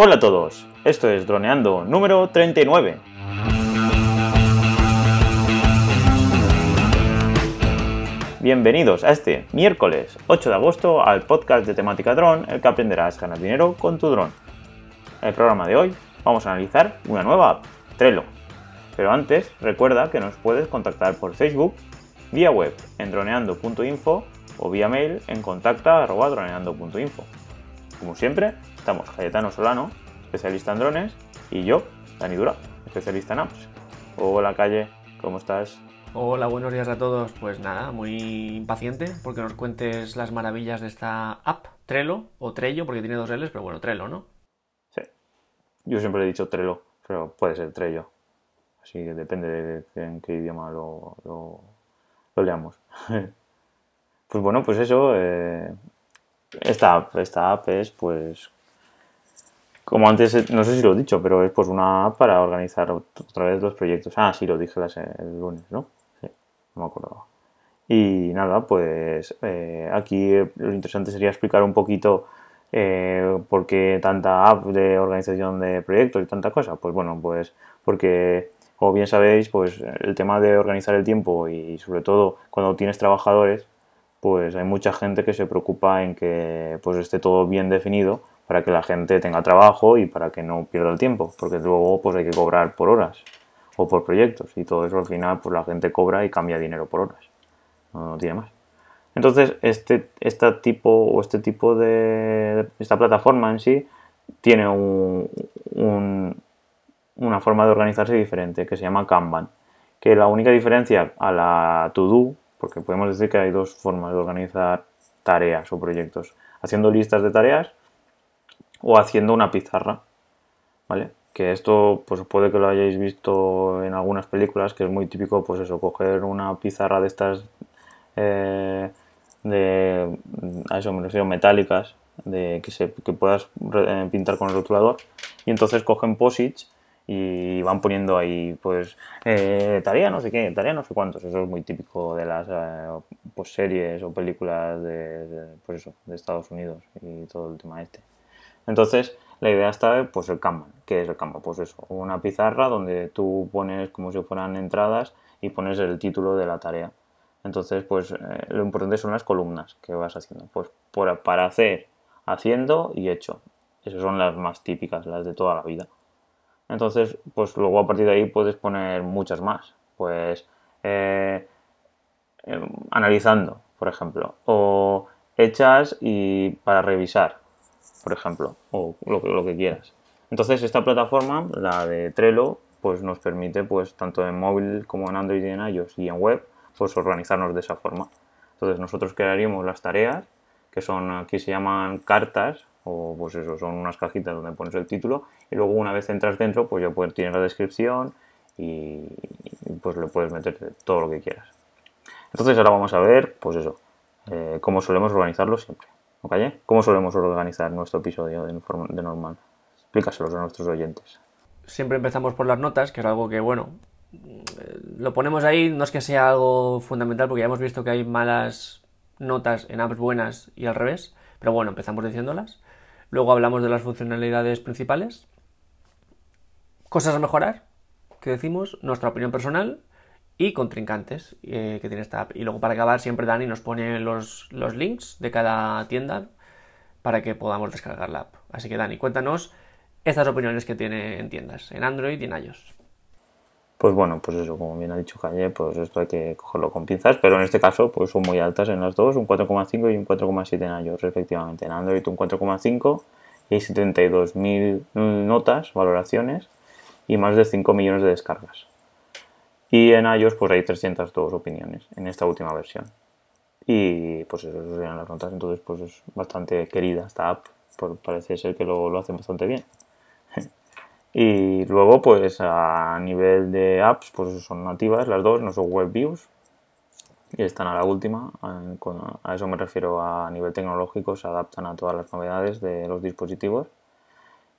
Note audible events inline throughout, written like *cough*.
Hola a todos, esto es Droneando número 39. Bienvenidos a este miércoles 8 de agosto al podcast de temática dron, el que aprenderás a ganar dinero con tu dron. En el programa de hoy vamos a analizar una nueva app, Trello. Pero antes, recuerda que nos puedes contactar por Facebook, vía web en droneando.info o vía mail en contacta.droneando.info. Como siempre, estamos Cayetano Solano, especialista en drones, y yo, Dani Dura, especialista en apps. Hola Calle, ¿cómo estás? Hola, buenos días a todos. Pues nada, muy impaciente porque nos cuentes las maravillas de esta app, Trello, o Trello, porque tiene dos L's, pero bueno, Trello, ¿no? Sí. Yo siempre he dicho Trello, pero puede ser Trello. Así que depende de en qué idioma lo, lo, lo leamos. *laughs* pues bueno, pues eso. Eh, esta app, esta app es pues como antes, no sé si lo he dicho, pero es pues una app para organizar otra vez los proyectos. Ah, sí, lo dije el lunes, ¿no? Sí, no me acordaba. Y nada, pues eh, aquí lo interesante sería explicar un poquito eh, por qué tanta app de organización de proyectos y tanta cosa. Pues bueno, pues porque, como bien sabéis, pues el tema de organizar el tiempo y sobre todo cuando tienes trabajadores, pues hay mucha gente que se preocupa en que pues esté todo bien definido para que la gente tenga trabajo y para que no pierda el tiempo, porque luego pues hay que cobrar por horas o por proyectos y todo eso al final pues la gente cobra y cambia dinero por horas, no, tiene más. Entonces este, este tipo o este tipo de esta plataforma en sí tiene un, una forma de organizarse diferente que se llama Kanban, que la única diferencia a la To Do, porque podemos decir que hay dos formas de organizar tareas o proyectos, haciendo listas de tareas o haciendo una pizarra, ¿vale? Que esto, pues puede que lo hayáis visto en algunas películas, que es muy típico, pues eso, coger una pizarra de estas, eh, de, a eso me refiero, metálicas, de que, se, que puedas eh, pintar con el rotulador, y entonces cogen posits y van poniendo ahí, pues, eh, tarea no sé qué, tarea no sé cuántos. Eso es muy típico de las pues, series o películas de, pues eso, de Estados Unidos y todo el tema este. Entonces, la idea está, pues el Kanban. ¿Qué es el Kanban? Pues eso, una pizarra donde tú pones como si fueran entradas y pones el título de la tarea. Entonces, pues eh, lo importante son las columnas que vas haciendo. Pues para hacer, haciendo y hecho. Esas son las más típicas, las de toda la vida. Entonces, pues luego a partir de ahí puedes poner muchas más. Pues eh, em, analizando, por ejemplo. O hechas y para revisar por ejemplo, o lo, que quieras. Entonces esta plataforma, la de Trello, pues nos permite, pues tanto en móvil como en Android y en iOS y en web, pues organizarnos de esa forma. Entonces nosotros crearíamos las tareas, que son aquí se llaman cartas, o pues eso, son unas cajitas donde pones el título, y luego una vez entras dentro, pues ya puedes, tienes la descripción y, pues le puedes meter todo lo que quieras. Entonces ahora vamos a ver, pues eso, eh, cómo solemos organizarlo siempre. ¿Cómo solemos organizar nuestro episodio de, normal? Explícaselos a nuestros oyentes. Siempre empezamos por las notas, que es algo que, bueno, eh, lo ponemos ahí, no es que sea algo fundamental, porque ya hemos visto que hay malas notas en apps buenas y al revés, pero bueno, empezamos diciéndolas. Luego hablamos de las funcionalidades principales, cosas a mejorar, que decimos, nuestra opinión personal y contrincantes eh, que tiene esta app. Y luego para acabar siempre Dani nos pone los, los links de cada tienda para que podamos descargar la app. Así que Dani, cuéntanos estas opiniones que tiene en tiendas, en Android y en iOS. Pues bueno, pues eso, como bien ha dicho Calle, pues esto hay que cogerlo con pinzas, pero en este caso pues son muy altas en las dos, un 4,5 y un 4,7 en iOS respectivamente. En Android un 4,5 y 72.000 notas, valoraciones y más de 5 millones de descargas. Y en iOS pues hay 302 opiniones en esta última versión. Y pues eso, serían las notas, entonces pues es bastante querida esta app, parece ser que lo, lo hacen bastante bien. *laughs* y luego pues a nivel de apps pues son nativas las dos, no son web views, y están a la última, a eso me refiero a nivel tecnológico, se adaptan a todas las novedades de los dispositivos.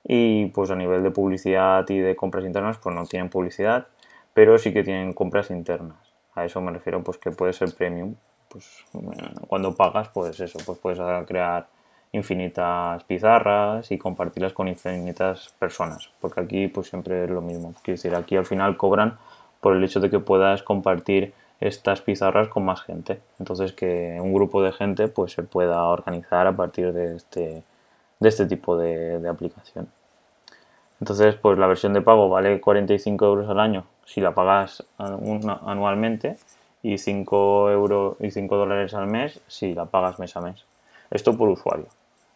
Y pues a nivel de publicidad y de compras internas pues no tienen publicidad, pero sí que tienen compras internas. A eso me refiero, pues que puede ser premium. Pues cuando pagas, pues eso, pues puedes crear infinitas pizarras y compartirlas con infinitas personas, porque aquí pues siempre es lo mismo. Quiero decir, aquí al final cobran por el hecho de que puedas compartir estas pizarras con más gente. Entonces que un grupo de gente pues se pueda organizar a partir de este, de este tipo de, aplicación. Entonces pues la versión de pago vale 45 euros al año si la pagas anualmente y 5 euros y 5 dólares al mes si la pagas mes a mes. Esto por usuario.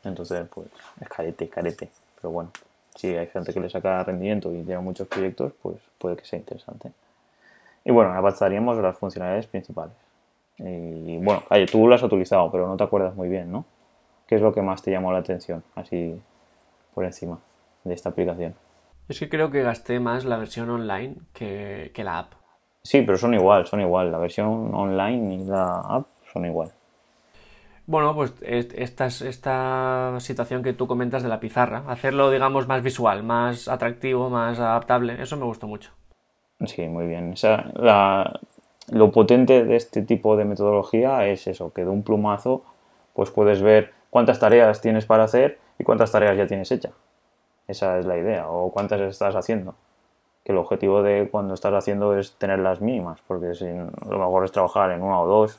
Entonces pues es carete, carete. Pero bueno, si hay gente que le saca rendimiento y tiene muchos proyectos, pues puede que sea interesante. Y bueno, avanzaríamos las funcionalidades principales. Y bueno, tú lo has utilizado, pero no te acuerdas muy bien, ¿no? ¿Qué es lo que más te llamó la atención, así por encima de esta aplicación? Es que creo que gasté más la versión online que, la app. Sí, pero son igual, son igual. La versión online y la app son igual. Bueno, pues esta, esta situación que tú comentas de la pizarra, hacerlo, digamos, más visual, más atractivo, más adaptable, eso me gustó mucho. Sí, muy bien. lo potente de este tipo de metodología es eso, que de un plumazo pues puedes ver cuántas tareas tienes para hacer y cuántas tareas ya tienes hechas. Esa es la idea, o cuántas estás haciendo. Que el objetivo de cuando estás haciendo es tener las mínimas, porque lo mejor es trabajar en una o dos,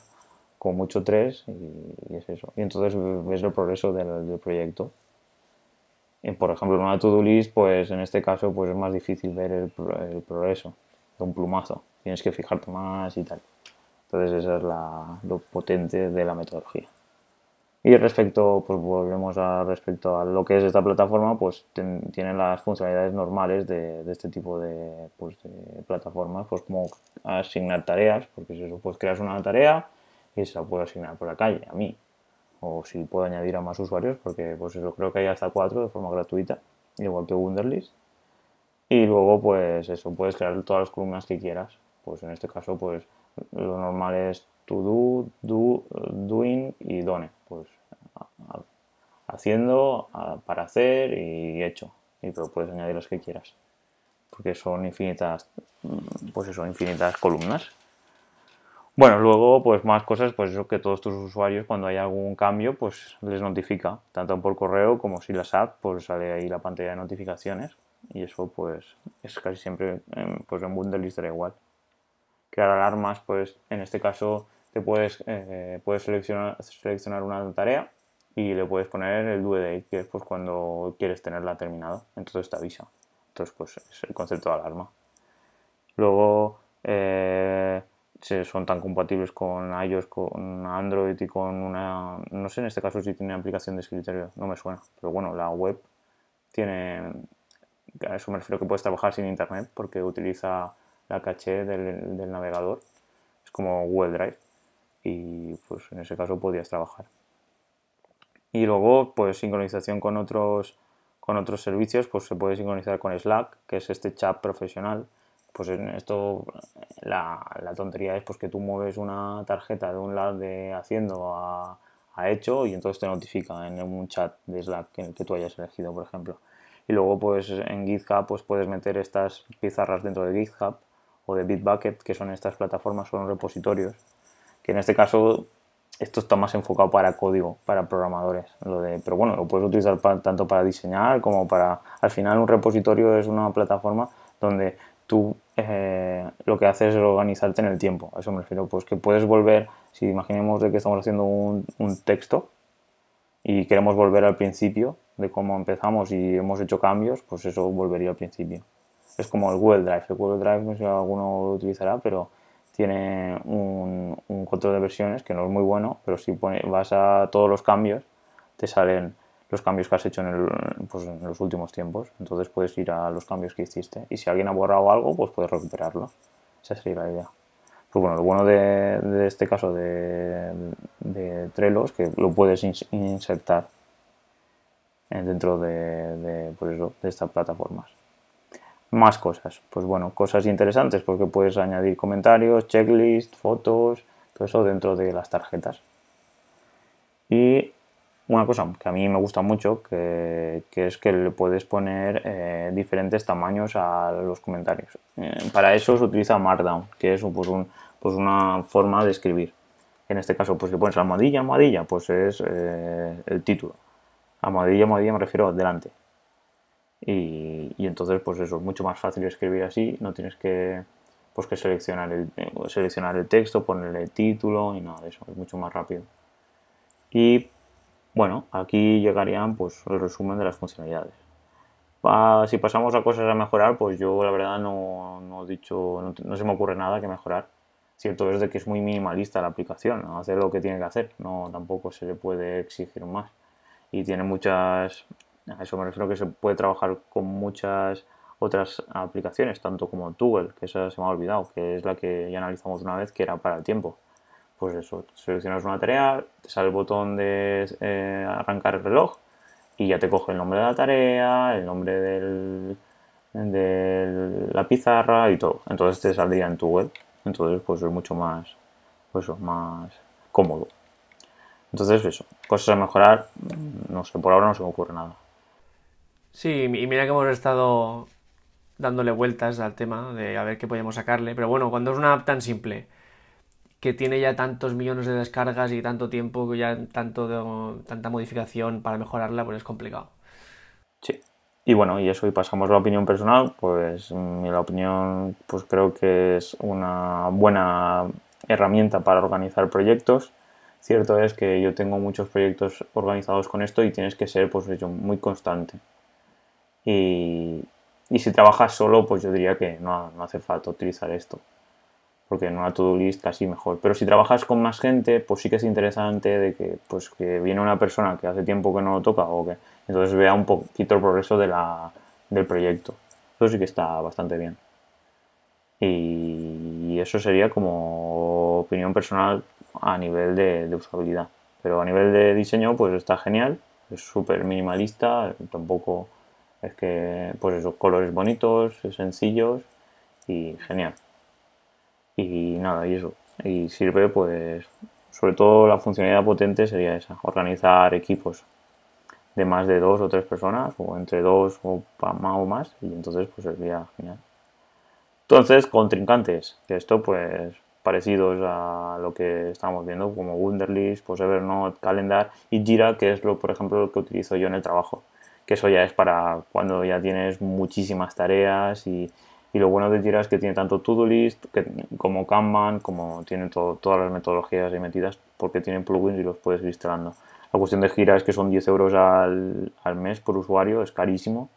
con mucho tres, y, es eso. Y entonces ves el progreso del, proyecto. Y por ejemplo, en una to-do list, pues en este caso pues es más difícil ver el progreso de un plumazo. Tienes que fijarte más y tal. Entonces eso es lo potente de la metodología. Y respecto, pues volvemos a respecto a lo que es esta plataforma, pues tiene las funcionalidades normales de, este tipo de, pues, plataformas, pues como asignar tareas, porque si eso, pues creas una tarea y se la puedo asignar por la calle, a mí. O si puedo añadir a más usuarios, porque pues eso creo que hay hasta cuatro de forma gratuita, igual que Wunderlist. Y luego, pues eso, puedes crear todas las columnas que quieras. Pues en este caso, pues lo normal es to do, do, doing y done. Pues haciendo, para hacer y hecho. Y pero puedes añadir los que quieras. Porque son infinitas, pues eso, infinitas columnas. Bueno, luego, pues más cosas, pues eso que todos tus usuarios, cuando hay algún cambio, pues les notifica, tanto por correo como si las app, pues sale ahí la pantalla de notificaciones y eso pues es casi siempre pues en Wunderlist era igual. Crear alarmas, pues en este caso puedes, eh, puedes seleccionar, seleccionar una tarea y le puedes poner el due date, que es pues cuando quieres tenerla terminada, entonces te avisa. Entonces pues es el concepto de alarma. Luego eh, son tan compatibles con iOS, con Android y con una, no sé en este caso si tiene aplicación de escritorio, no me suena, pero bueno, la web tiene a eso me refiero que puedes trabajar sin internet porque utiliza la caché del, navegador. Es como Google Drive. Y pues en ese caso podías trabajar. Y luego, pues sincronización con otros, con otros servicios, pues se puede sincronizar con Slack, que es este chat profesional. Pues en esto la, tontería es pues que tú mueves una tarjeta de un lado de haciendo a, a hecho y entonces te notifica en un chat de Slack que, que tú hayas elegido, por ejemplo y luego pues en GitHub pues puedes meter estas pizarras dentro de GitHub o de Bitbucket que son estas plataformas, son repositorios que en este caso esto está más enfocado para código, para programadores, lo de, pero bueno, lo puedes utilizar tanto para diseñar como para, al final un repositorio es una plataforma donde tú eh, lo que haces es organizarte en el tiempo, a eso me refiero, pues que puedes volver, si imaginemos de que estamos haciendo un, un texto y queremos volver al principio, de cómo empezamos y hemos hecho cambios, pues eso volvería al principio. Es como el Google Drive. El Google Drive no sé si alguno lo utilizará, pero tiene un, control de versiones que no es muy bueno, pero si vas a todos los cambios, te salen los cambios que has hecho en, pues en, los últimos tiempos. Entonces puedes ir a los cambios que hiciste. Y si alguien ha borrado algo, pues puedes recuperarlo. Esa sería la idea. Pues bueno, lo bueno de, este caso de, de Trello es que lo puedes insertar dentro de, eso, de estas plataformas. Más cosas, pues bueno, cosas interesantes porque puedes añadir comentarios, checklist, fotos, todo eso dentro de las tarjetas. Y una cosa que a mí me gusta mucho, que, es que le puedes poner eh, diferentes tamaños a los comentarios. Eh, para eso se utiliza Markdown, que es pues, pues una forma de escribir. En este caso, pues le pones almohadilla, almohadilla, pues es el título Almohadilla, almohadilla me refiero delante. Y, y entonces, pues eso, es mucho más fácil escribir así, no tienes que pues que seleccionar el, eh, seleccionar el texto, ponerle el título y nada de eso, es mucho más rápido. Y bueno, aquí llegarían pues el resumen de las funcionalidades. si pasamos a cosas a mejorar, pues yo la verdad no, no he dicho, no, se me ocurre nada que mejorar. Cierto es de que es muy minimalista la aplicación, hace lo que tiene que hacer, no tampoco se le puede exigir más. Y tiene muchas, a eso me refiero que se puede trabajar con muchas otras aplicaciones, tanto como Toggle, que esa se me ha olvidado, que es la que ya analizamos una vez, que era para el tiempo. Pues eso, seleccionas una tarea, te sale el botón de eh, arrancar el reloj y ya te coge el nombre de la tarea, el nombre del, de la pizarra y todo. Entonces te saldría en tu Entonces, pues es mucho más, pues más cómodo. Entonces, eso, cosas a mejorar, no sé, por ahora no se me ocurre nada. Sí, y mira que hemos estado dándole vueltas al tema de a ver qué podemos sacarle. Pero bueno, cuando es una app tan simple, que tiene ya tantos millones de descargas y tanto tiempo, ya tanto tanta modificación para mejorarla, pues es complicado. Sí. Y bueno, y eso, y pasamos a la opinión personal, pues mi la opinión, pues creo que es una buena herramienta para organizar proyectos. Cierto es que yo tengo muchos proyectos organizados con esto y tienes que ser, pues, muy constante. Y, si trabajas solo, pues yo diría que no, hace falta utilizar esto. Porque en una to-do list casi mejor. Pero si trabajas con más gente, pues sí que es interesante de que, pues, que viene una persona que hace tiempo que no lo toca o que entonces vea un poquito el progreso de la, del proyecto. Eso sí que está bastante bien. Y eso sería como opinión personal a nivel de usabilidad. Pero a nivel de diseño, pues está genial. Es súper minimalista. Tampoco es que, pues esos colores bonitos, sencillos y genial. Y nada, y eso. Y sirve, pues, sobre todo la funcionalidad potente sería esa, organizar equipos de más de dos o tres personas, o entre dos o más o más, y entonces pues sería genial. Entonces, contrincantes, que esto pues parecidos a lo que estamos viendo, como Wunderlist, pues Evernote, Calendar y Jira, que es lo, por ejemplo, lo que utilizo yo en el trabajo que eso ya es para cuando ya tienes muchísimas tareas y, y lo bueno de Jira es que tiene tanto to-do list como Kanban, como tiene todas las metodologías ahí metidas porque tienen plugins y los puedes ir instalando. La cuestión de Gira es que son 10 euros al, al mes por usuario, es carísimo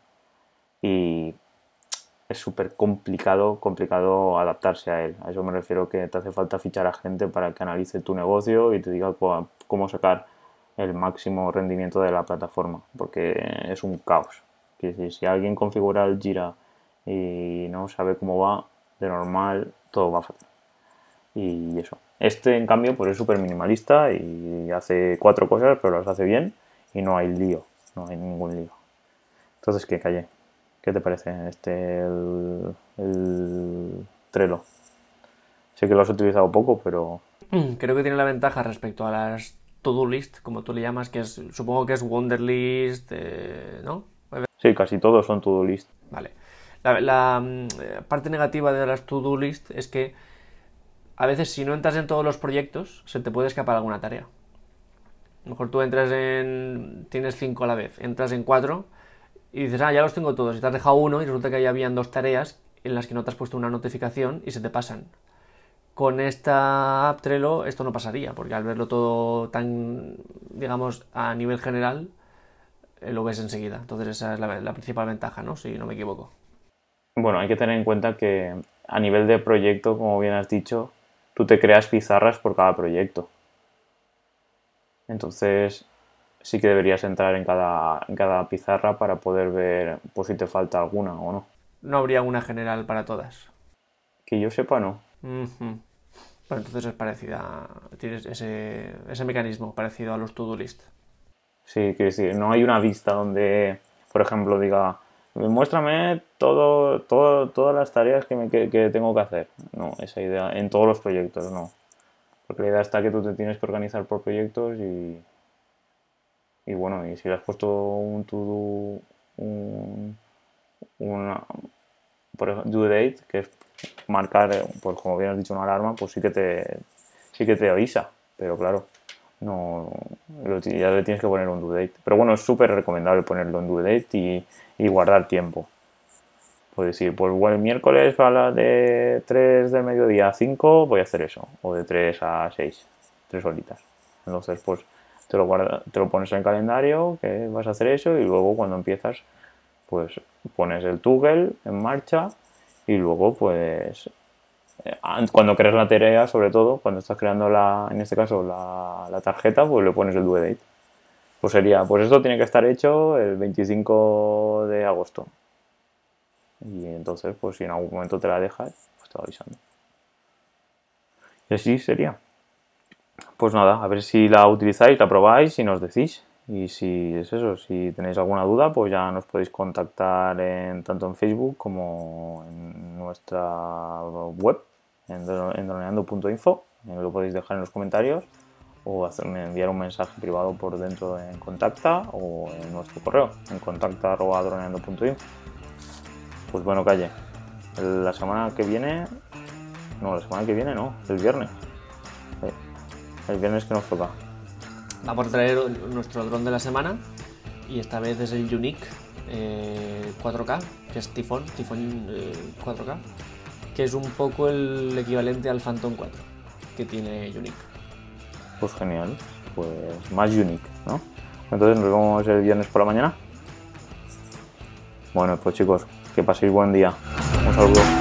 y es súper complicado, complicado adaptarse a él. A eso me refiero que te hace falta fichar a gente para que analice tu negocio y te diga cómo sacar el máximo rendimiento de la plataforma, porque es un caos. Que si, alguien configura el Jira y no sabe cómo va, de normal todo va fatal. Y eso. Este, en cambio, pues es súper minimalista y hace cuatro cosas, pero las hace bien y no hay lío, no hay ningún lío. Entonces, ¿qué calle? ¿Qué te parece este el, el Trello? Sé que lo has utilizado poco, pero... Creo que tiene la ventaja respecto a las to-do list, como tú le llamas, que es, supongo que es Wonderlist, eh, ¿no? Sí, casi todos son to-do list. Vale. La, mm, parte negativa de las to-do list es que a veces si no entras en todos los proyectos, se te puede escapar alguna tarea. A lo mejor tú entras en... tienes cinco a la vez, entras en cuatro y dices, ah, ya los tengo todos, y te has dejado uno y resulta que ahí habían dos tareas en las que no te has puesto una notificación y se te pasan. Con esta app Trello esto no pasaría, porque al verlo todo tan, digamos, a nivel general, eh, lo ves enseguida. Entonces esa es la, principal ventaja, ¿no? Si no me equivoco. Bueno, hay que tener en cuenta que a nivel de proyecto, como bien has dicho, tú te creas pizarras por cada proyecto. Entonces, sí que deberías entrar en cada, en cada pizarra para poder ver por si te falta alguna o no. No habría una general para todas. Que yo sepa, no. Bueno, entonces es parecida, tienes ese, ese mecanismo parecido a los to-do list. Sí, quiero decir, no hay una vista donde, por ejemplo, diga, muéstrame todo, todo, todas las tareas que, que, tengo que hacer. No, esa idea, en todos los proyectos, no. Porque la idea está que tú te tienes que organizar por proyectos y, y bueno, y si le has puesto un to-do, un, una, por ejemplo, due date, que es marcar, eh, pues como bien has dicho, una alarma, pues sí que te, sí que te avisa. Pero claro, no, ya le tienes que poner un due date. Pero bueno, es súper recomendable ponerlo en due date y, y guardar tiempo. Puedes decir, pues bueno, el miércoles a las de 3 del mediodía a 5 voy a hacer eso. O de 3 a 6, 3 horitas. Entonces, pues te lo, guarda, te lo pones en calendario que vas a hacer eso y luego cuando empiezas, pues pones el toggle en marcha y luego pues eh, an- cuando creas la tarea, sobre todo, cuando estás creando la, en este caso la, la tarjeta, pues le pones el due date. Pues sería, pues esto tiene que estar hecho el 25 de agosto. Y entonces, pues si en algún momento te la dejas, pues te va avisando. Y así sería. Pues nada, a ver si la utilizáis, la probáis y nos decís. Y si es eso, si tenéis alguna duda, pues ya nos podéis contactar en, tanto en Facebook como en nuestra web, en, dro- en droneando.info. Lo podéis dejar en los comentarios o hacerme enviar un mensaje privado por dentro en contacta o en nuestro correo, en contacta.droneando.info. Pues bueno, calle. La semana que viene. No, la semana que viene no, el viernes. Eh, El viernes que nos toca. Vamos a traer nuestro dron de la semana y esta vez es el Unique eh, 4K, que es Tifón, Tifón eh, 4K, que es un poco el equivalente al Phantom 4 que tiene Unique. Pues genial. Pues más unique, ¿no? Entonces nos vemos el viernes por la mañana. Bueno, pues chicos, que paséis buen día. Un saludo.